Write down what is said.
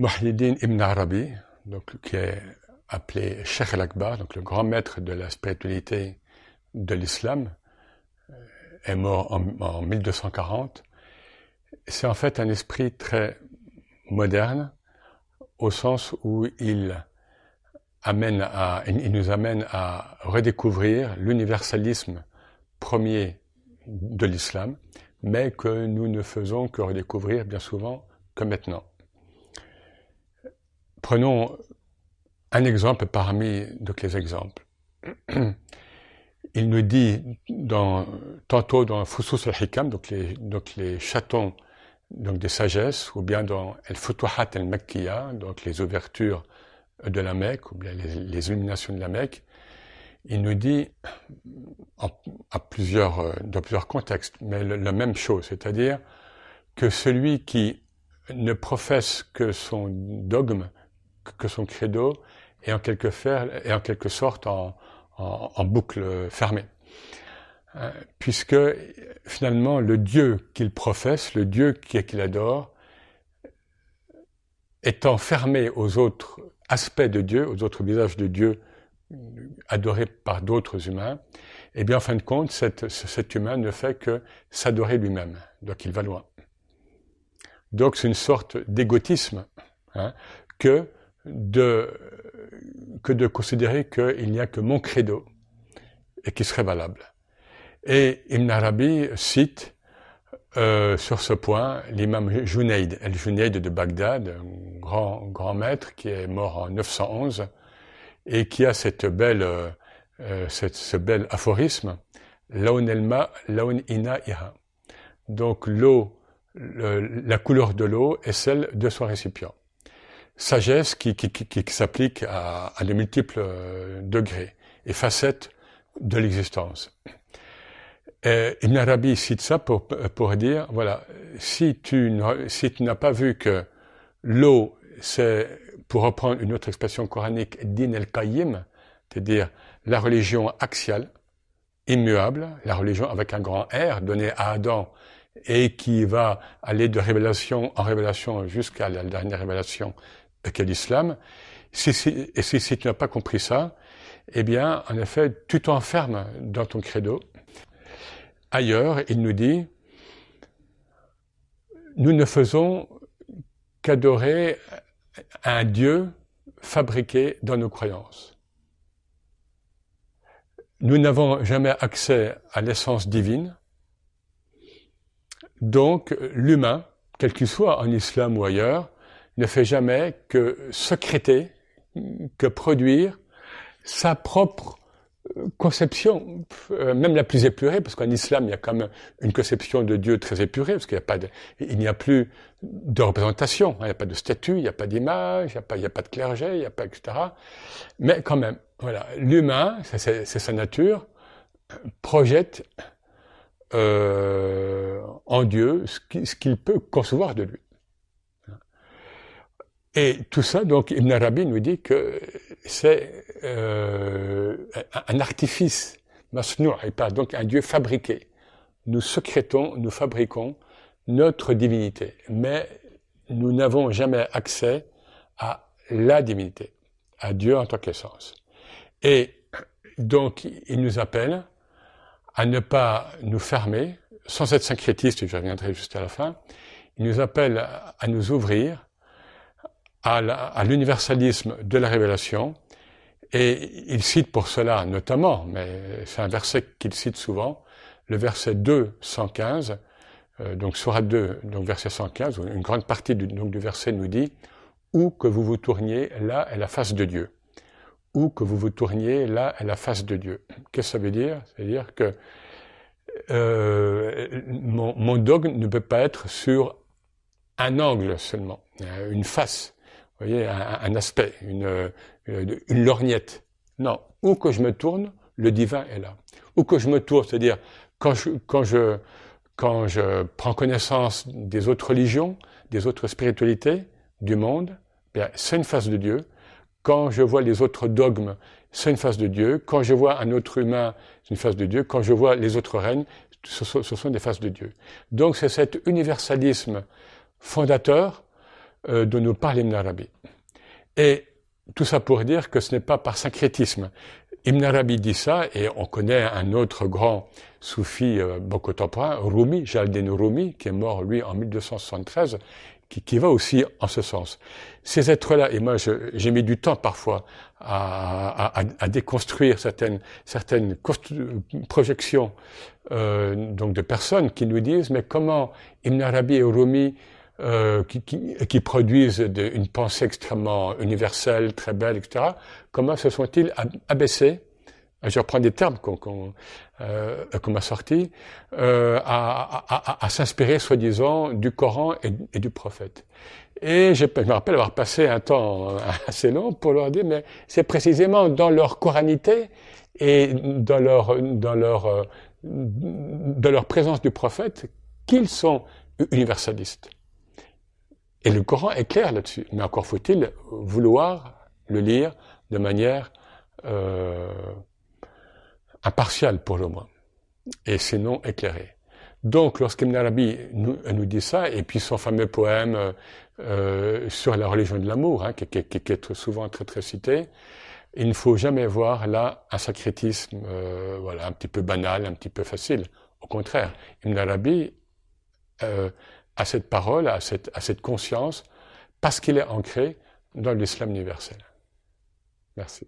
Muhyiddin Ibn Arabi, donc, qui est appelé Sheikh al-Akbar, donc le grand maître de la spiritualité de l'islam, euh, est mort en, en 1240. C'est en fait un esprit très moderne, au sens où il nous amène à redécouvrir l'universalisme premier de l'islam, mais que nous ne faisons que redécouvrir bien souvent que maintenant. Prenons un exemple parmi les exemples. Il nous dit tantôt dans Fusus al-Hikam, donc les, chatons donc des sagesses, ou bien dans El-Futuhat al-Makkiya, donc les ouvertures de la Mecque, ou bien les, illuminations de la Mecque, il nous dit, à plusieurs, dans plusieurs contextes, mais la même chose, c'est-à-dire que celui qui ne professe que son dogme, que son credo, est en quelque, sorte en, en boucle fermée. Euh, puisque finalement le Dieu qu'il professe, le Dieu qu'il adore, étant fermé aux autres aspects de Dieu, aux autres visages de Dieu adorés par d'autres humains, eh bien en fin de compte, cet humain ne fait que s'adorer lui-même, donc il va loin. Donc c'est une sorte d'égotisme hein, que, de, que de considérer qu'il n'y a que mon credo et qui serait valable. Et Ibn Arabi cite euh, sur ce point l'imam Junayd, el Junayd de Bagdad, un grand, grand maître qui est mort en 911 et qui a cette belle, euh, cette, ce bel aphorisme, Laun elma, laun ina iha. Donc l'eau, la couleur de l'eau est celle de son récipient. Sagesse qui, s'applique à, à multiples euh, degrés et facettes de l'existence. Ibn Arabi cite ça pour, dire, voilà, si tu, n'as pas vu que l'eau, c'est, pour reprendre une autre expression coranique, din el-qayyim, c'est-à-dire la religion axiale, immuable, la religion avec un grand R donné à Adam et qui va aller de révélation en révélation jusqu'à la dernière révélation qu'est l'islam. Et si tu n'as pas compris ça, eh bien, en effet, tu t'enfermes dans ton credo Ailleurs, il nous dit, nous ne faisons qu'adorer un Dieu fabriqué dans nos croyances. Nous n'avons jamais accès à l'essence divine, donc l'humain, quel qu'il soit en islam ou ailleurs, ne fait jamais que secréter, que produire sa propre conception, euh, même la plus épurée, parce qu'en islam, il y a quand même une conception de Dieu très épurée, parce qu'il n'y a a plus de représentation, hein, il n'y a pas de statue, il n'y a pas d'image, il n'y a pas, il n'y a pas de clergé, il n'y a pas, etc. Mais quand même, voilà, l'humain, c'est sa nature, projette euh, en Dieu ce qu'il peut concevoir de lui. Et tout ça, donc, Ibn Arabi nous dit que c'est euh, un artifice, masnou' et pas donc un Dieu fabriqué. Nous secrétons, nous fabriquons notre divinité, mais nous n'avons jamais accès à la divinité, à Dieu en tant qu'essence. Et donc, il nous appelle à ne pas nous fermer, sans être syncrétiste, je reviendrai juste à la fin, il nous appelle à nous ouvrir à l'universalisme de la révélation, et il cite pour cela notamment, mais c'est un verset qu'il cite souvent, le verset 2, 115, euh, donc Surah 2, donc verset 115, une grande partie du, donc, du verset nous dit, où que vous vous tourniez, là est la face de Dieu. Où que vous vous tourniez, là est la face de Dieu. Qu'est-ce que ça veut dire? C'est-à-dire que euh, mon, mon dogme ne peut pas être sur un angle seulement, une face voyez, un, aspect, une, une, lorgnette. Non, où que je me tourne, le divin est là. Où que je me tourne, c'est-à-dire quand je, quand je, quand je prends connaissance des autres religions, des autres spiritualités du monde, bien, c'est une face de Dieu. Quand je vois les autres dogmes, c'est une face de Dieu. Quand je vois un autre humain, c'est une face de Dieu. Quand je vois les autres règnes, ce sont des faces de Dieu. Donc c'est cet universalisme fondateur euh, dont nous parle Ibn Arabi. Et tout ça pour dire que ce n'est pas par syncrétisme. Ibn Arabi dit ça, et on connaît un autre grand soufi euh, contemporain, Rumi, Jaldin Rumi, qui est mort, lui, en 1273, qui, qui va aussi en ce sens. Ces êtres-là, et moi j'ai mis du temps parfois à, à, à déconstruire certaines, certaines projections euh, donc de personnes qui nous disent, mais comment Ibn Arabi et Rumi euh, qui, qui, qui, produisent de, une pensée extrêmement universelle, très belle, etc., comment se sont-ils abaissés? Je reprends des termes qu'on qu euh, qu m'a sortis, euh, à, à, à s'inspirer, soi-disant, du Coran et, du prophète. Et je, me rappelle avoir passé un temps assez long pour leur dire, mais c'est précisément dans leur coranité et dans leur, dans leur, dans leur présence du prophète qu'ils sont universalistes. Et le Coran est clair là-dessus. Mais encore faut-il vouloir le lire de manière euh, impartiale pour le moins, et sinon éclairée. Donc, lorsqu'Ibn Arabi nous, nous, dit ça, et puis son fameux poème euh, sur la religion de l'amour, hein, qui, est souvent très très cité, il ne faut jamais voir là un sacrétisme, euh, voilà, un petit peu banal, un petit peu facile. Au contraire, Ibn Arabi à cette parole, à cette, conscience, parce qu'il est ancré dans l'islam universel. Merci.